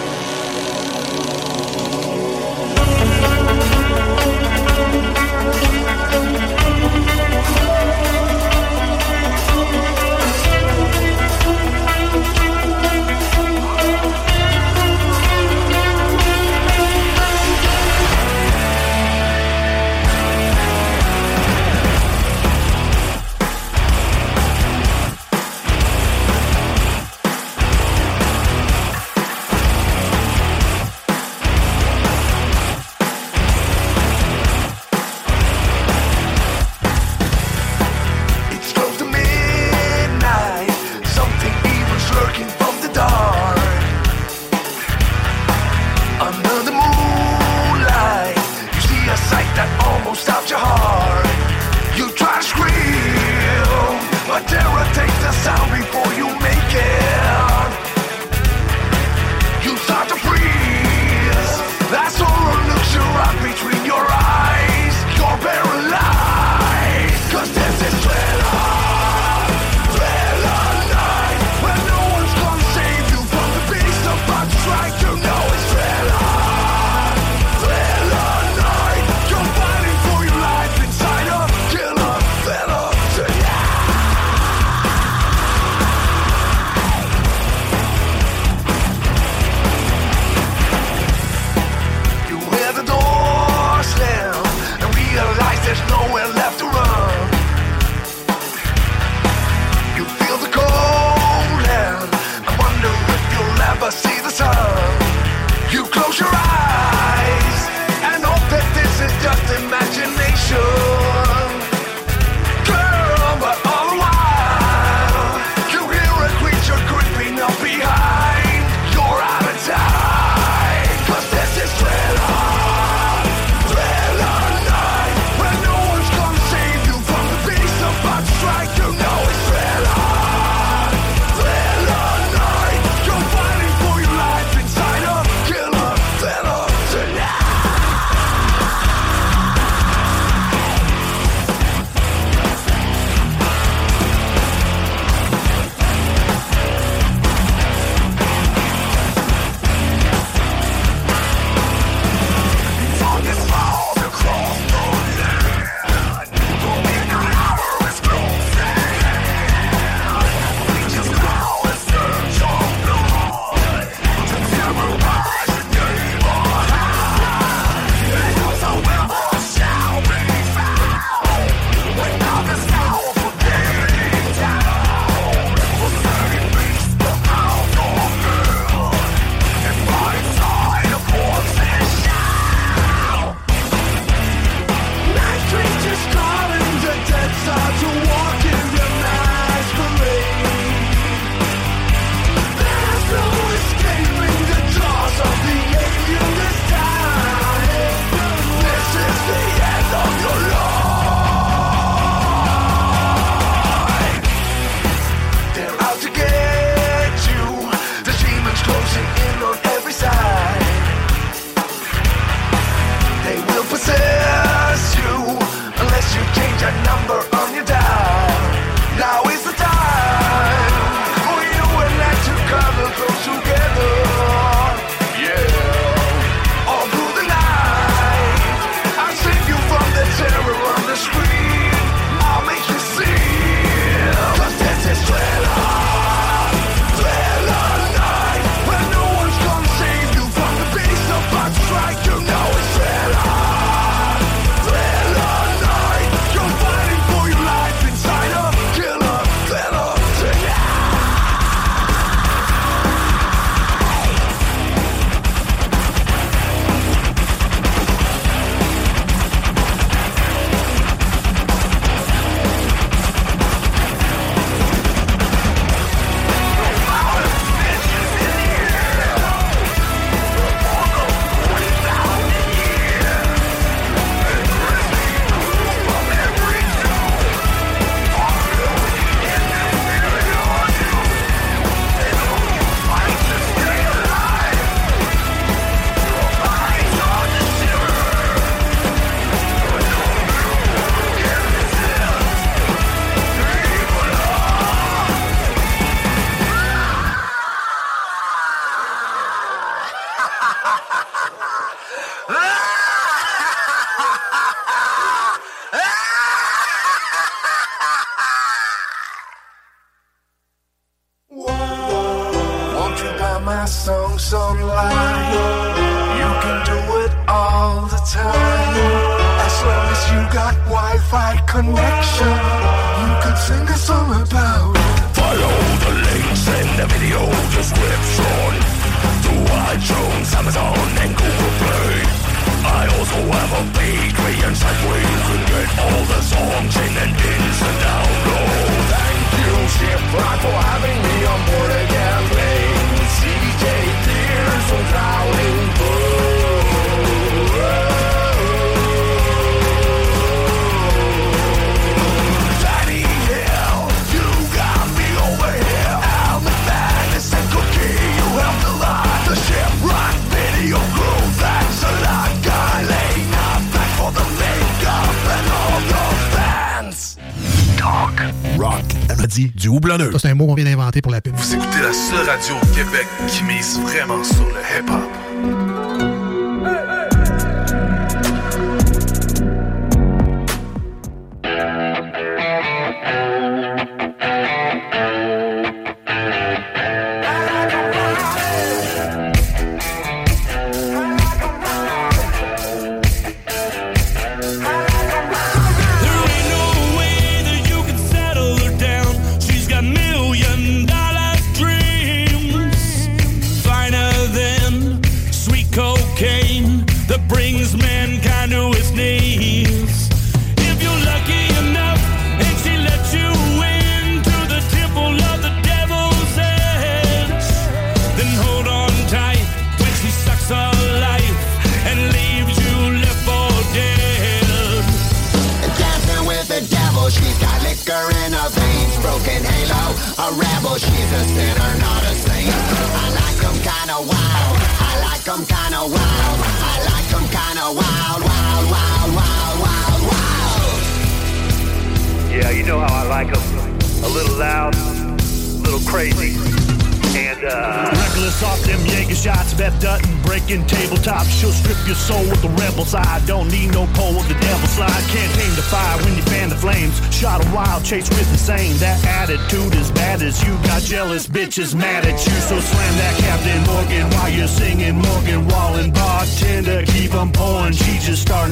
the sound before.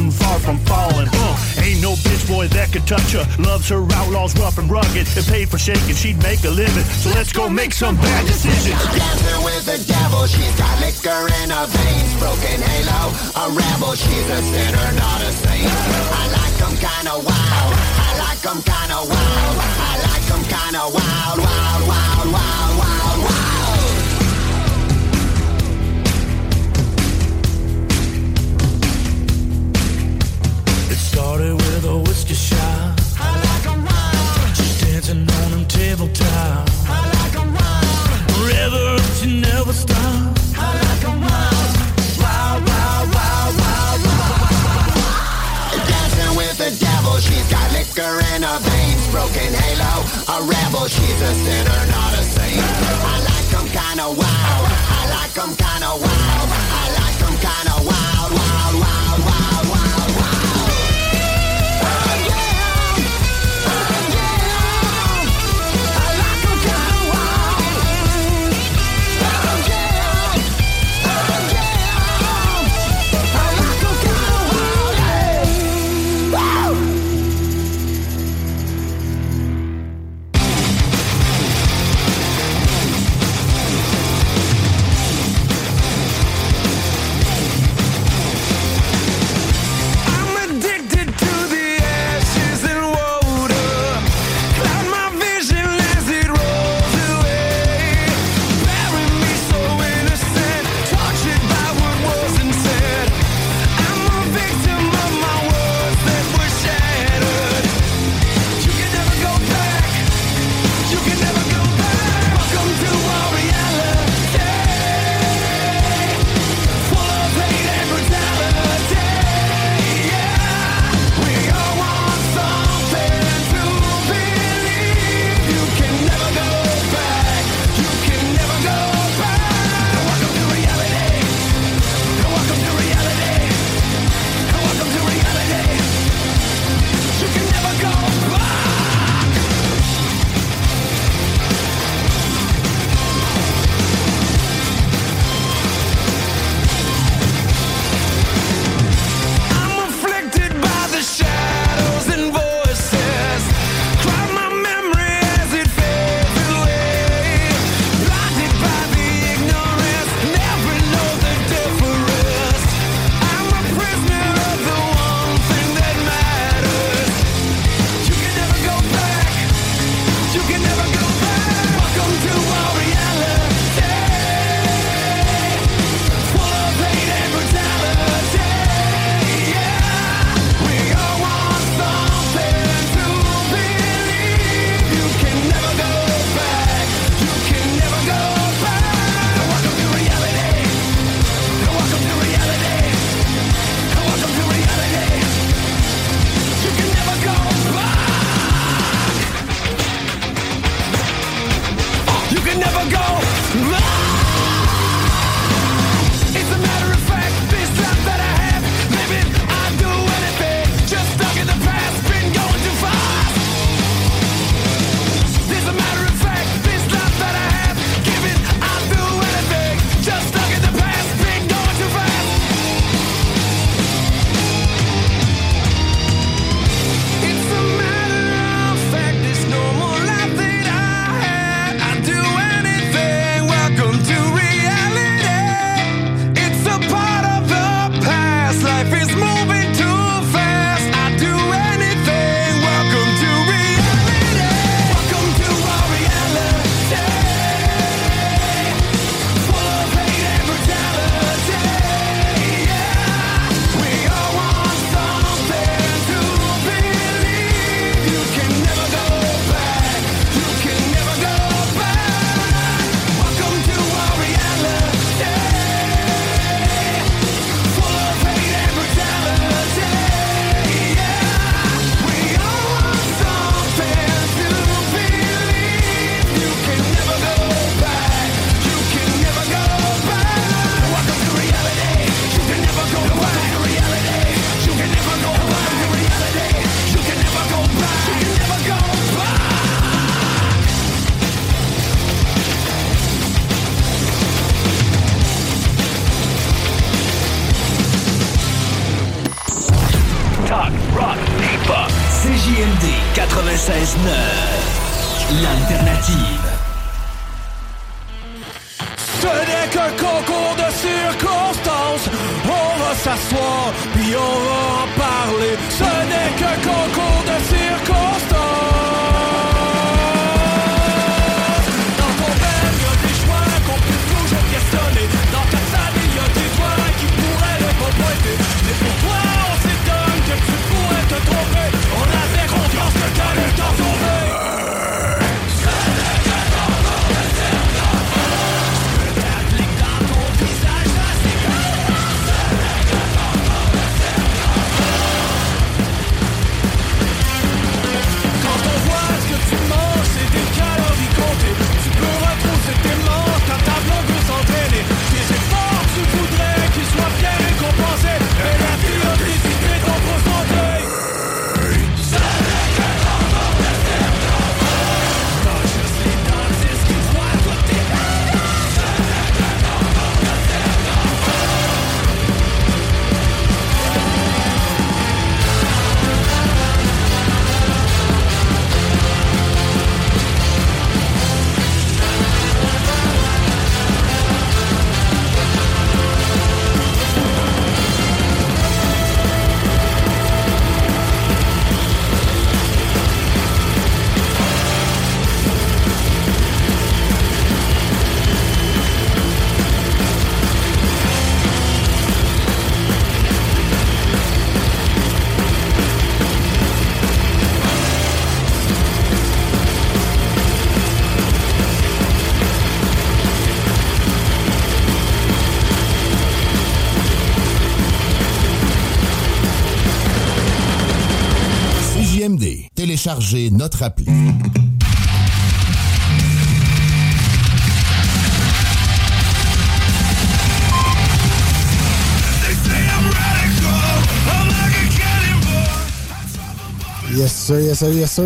getting far from falling. Uh, ain't no bitch boy that could touch her. Loves her outlaws rough and rugged. And paid for shaking, she'd make a living. So let's go make some bad decisions. I'm dancing with the devil. She's got liquor in her veins. Broken halo, a rebel. She's a sinner, not a saint. I like them kinda wild. I like them kinda wild. I like them kinda wild, wild, wild, wild, wild. started with a whiskey shot. I like a. She's dancing on them tabletop. I she never stops. I Dancing with the devil, she's got liquor in her veins. Broken halo, a rebel. She's a sinner, not a saint. I like them kinda wild. I like them kinda wild. Téléchargez notre appli. Yes sir, yes sir, yes sir.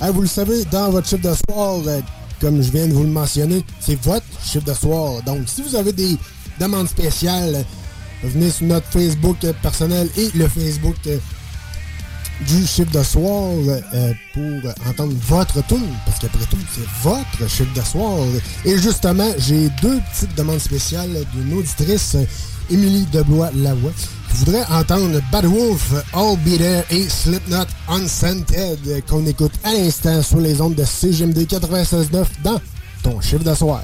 Vous le savez, dans votre chiffre de soir, euh, comme je viens de vous le mentionner, c'est votre chiffre de soir. Donc, si vous avez des demandes spéciales, venez sur notre Facebook personnel et le Facebook euh, du chiffre de soir euh, pour entendre votre tour, parce qu'après tout, c'est votre chiffre de soir. Et justement, j'ai deux petites demandes spéciales d'une auditrice, Émilie Deblois-Lavoie, qui voudrait entendre Bad Wolf, All Be There et Slipknot Unscented, qu'on écoute à l'instant sur les ondes de CGMD 96.9 dans ton chiffre de soir.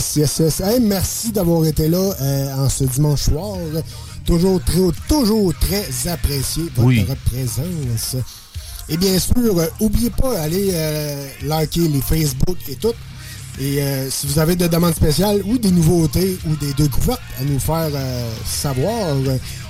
Yes, yes, yes. Hey, merci d'avoir été là euh, en ce dimanche soir. Toujours très, toujours très apprécié votre Oui. présence. Et bien sûr, euh, oubliez pas d'aller euh, liker les Facebook et tout. Et euh, si vous avez des demandes spéciales ou des nouveautés ou des découvertes à nous faire savoir,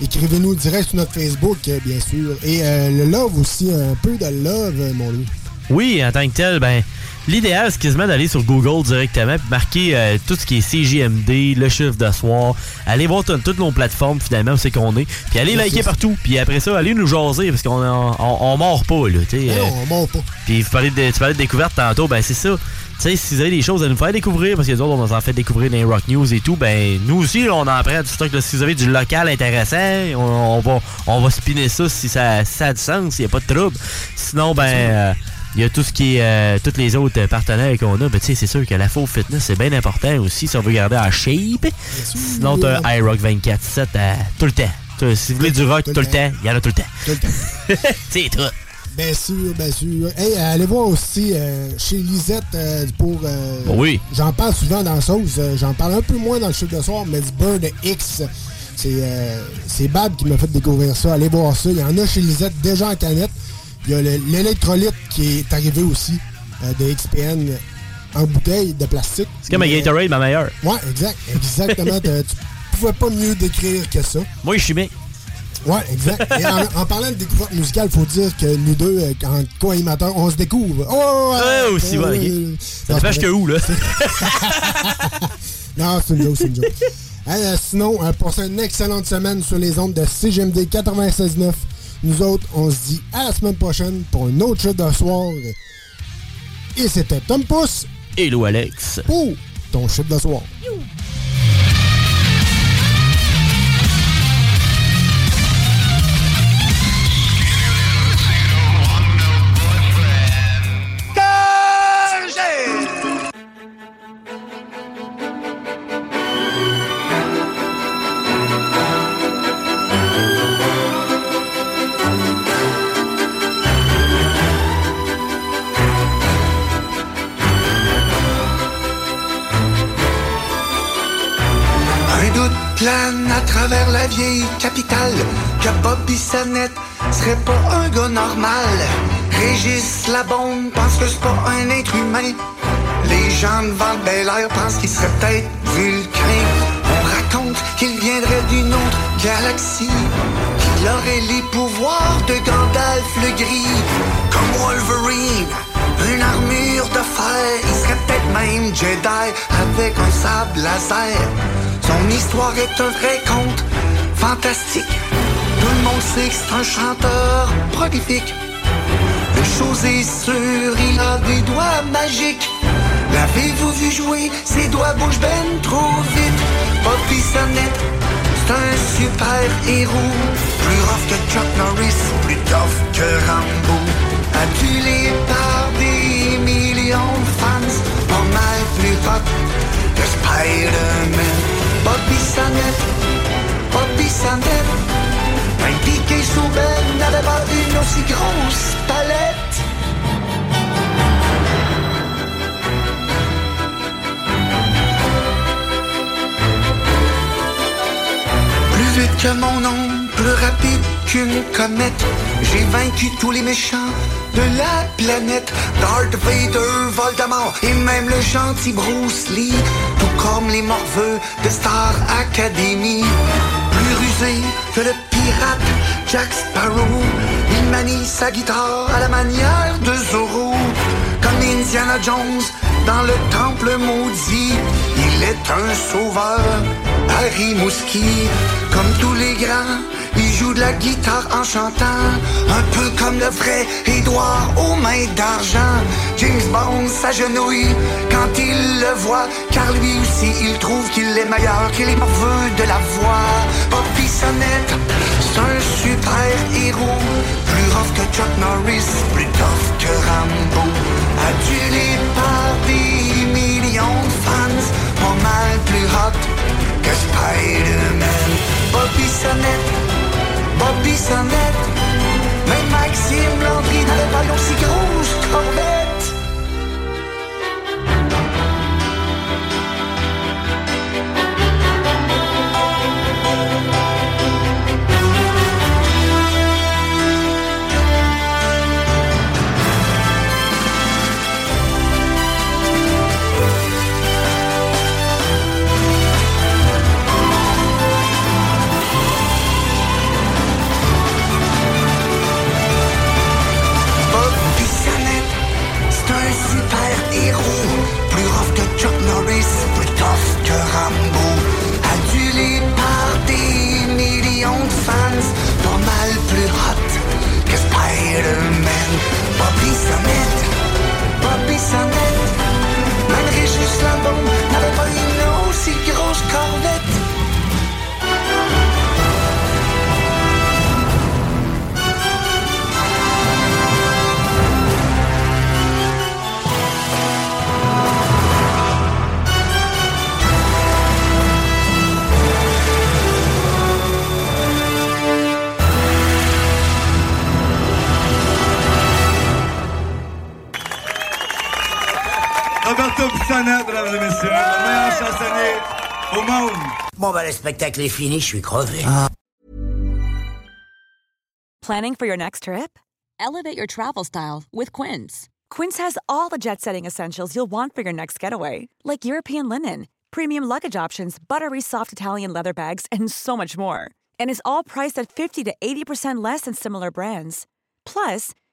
écrivez-nous direct sur notre Facebook, bien sûr. Et le love aussi, un peu de love, mon loup. Oui, en tant que tel, ben, l'idéal, c'est quasiment d'aller sur Google directement puis marquer euh, tout ce qui est CGMD, le chiffre de soir. Allez voir toutes nos plateformes, finalement, où c'est qu'on est. Puis allez Yes, liker partout. Puis après ça, allez nous jaser parce qu'on on, on mord pas, là. tu sais, Non, euh, on mord pas. Puis vous parlez de, tu parlais de découverte tantôt, ben c'est ça. Tu sais, si vous avez des choses à nous faire découvrir, parce que les autres, on nous en fait découvrir dans les Rock News et tout, ben nous aussi, là, on en prend du stock. là. Si vous avez du local intéressant, on, on va, on va spinner ça si ça, si ça a du sens, il n'y a pas de trouble. Sinon, ben, il y a tout ce qui est, euh, tous les autres euh, partenaires qu'on a. Ben, tu sais, c'est sûr que la faux fitness, c'est bien important aussi si on veut garder en shape. Sinon, t'as un iRock 24-7 euh, tout le temps. T'as- Si vous voulez du rock tout le temps, il y en a tout le temps. Tout le temps. c'est tout. Bien sûr, bien sûr. Hey, allez voir aussi euh, chez Lisette euh, pour. euh, Bon, oui. J'en parle souvent dans la sauce. euh, J'en parle un peu moins dans le chiffre de soir, mais du de X. C'est euh, c'est Bab qui m'a fait découvrir ça. Allez voir ça. Il y en a chez Lisette déjà en canette. Il y a le- l'électrolyte qui est arrivé aussi euh, de XPN en bouteille de plastique. C'est comme un Gatorade, ma meilleure. Ouais, exact. Exactement. Tu pouvais pas mieux décrire que ça. Moi, je suis bien. Ouais, exact. Et en, en parlant de découverte musicale, faut dire que nous deux, euh, en co-animateurs, on se découvre. Oh, Ouais, aussi, ouais, ok. Ça dépêche que où, là? non, c'est une joke, c'est une joke. Euh, sinon, passez une excellente semaine sur les ondes de CGMD 96.9. Nous autres, on se dit à la semaine prochaine pour un autre jeu de soir. Et c'était Tom Pouce Hello, Alex. pour ton chip de soir. Travers la vieille capitale que Bobby Sannette serait pas un gars normal. Régis la bombe pense que c'est pas un être humain. Les gens le Bel Air pensent qu'il serait peut-être vulcain. On raconte qu'il viendrait d'une autre galaxie, qu'il aurait les pouvoirs de Gandalf le gris, comme Wolverine. Une armure de fer, il serait peut-être même Jedi avec un sable laser. Son histoire est un vrai conte fantastique. Tout le monde sait que c'est un chanteur prolifique. Une chose est sûre, il a des doigts magiques. L'avez-vous vu jouer? Ses doigts bougent ben trop vite. Bobby Sonnette, c'est un super héros. Plus rough que Chuck Norris, plus tough que Rambo. Adulé par hot que Spider-Man. Bobby Sonnette, Bobby Sonnette, un piqué sous Ben n'avait pas une aussi grosse palette. Plus vite que mon ombre, plus rapide qu'une comète. J'ai vaincu tous les méchants de la planète. Darth Vader, Voldemort et même le gentil Bruce Lee. Tout comme les morveux de Star Academy. Plus rusé que le pirate Jack Sparrow. Il manie sa guitare à la manière de Zorro. Comme Indiana Jones dans le temple maudit. Il est un sauveur, Harry Mouski. Comme tous les grands, joue de la guitare en chantant. Un peu comme le vrai Édouard aux mains d'argent. James Bond s'agenouille quand il le voit. Car lui aussi, il trouve qu'il est meilleur qu'il est morveux de la voix. Bobby Sonnette, c'est un super héros. Plus rough que Chuck Norris, plus tough que Rambo. Adulé par des millions de fans, pas mal plus hot que Spider-Man. Bobby Sonnette, Bobby Sonnette, même Maxime Landry n'avait pas une aussi grosse corvette. someday Roberto Pisana, mesdames et messieurs, le meilleur chansonnier au monde. Bon, bah, le spectacle est fini, je suis crevé. Ah. Planning for your next trip? Elevate your travel style with Quince. Quince has all the jet setting essentials you'll want for your next getaway, like European linen, premium luggage options, buttery soft Italian leather bags, and so much more. And is all priced at 50 to 80% less than similar brands. Plus,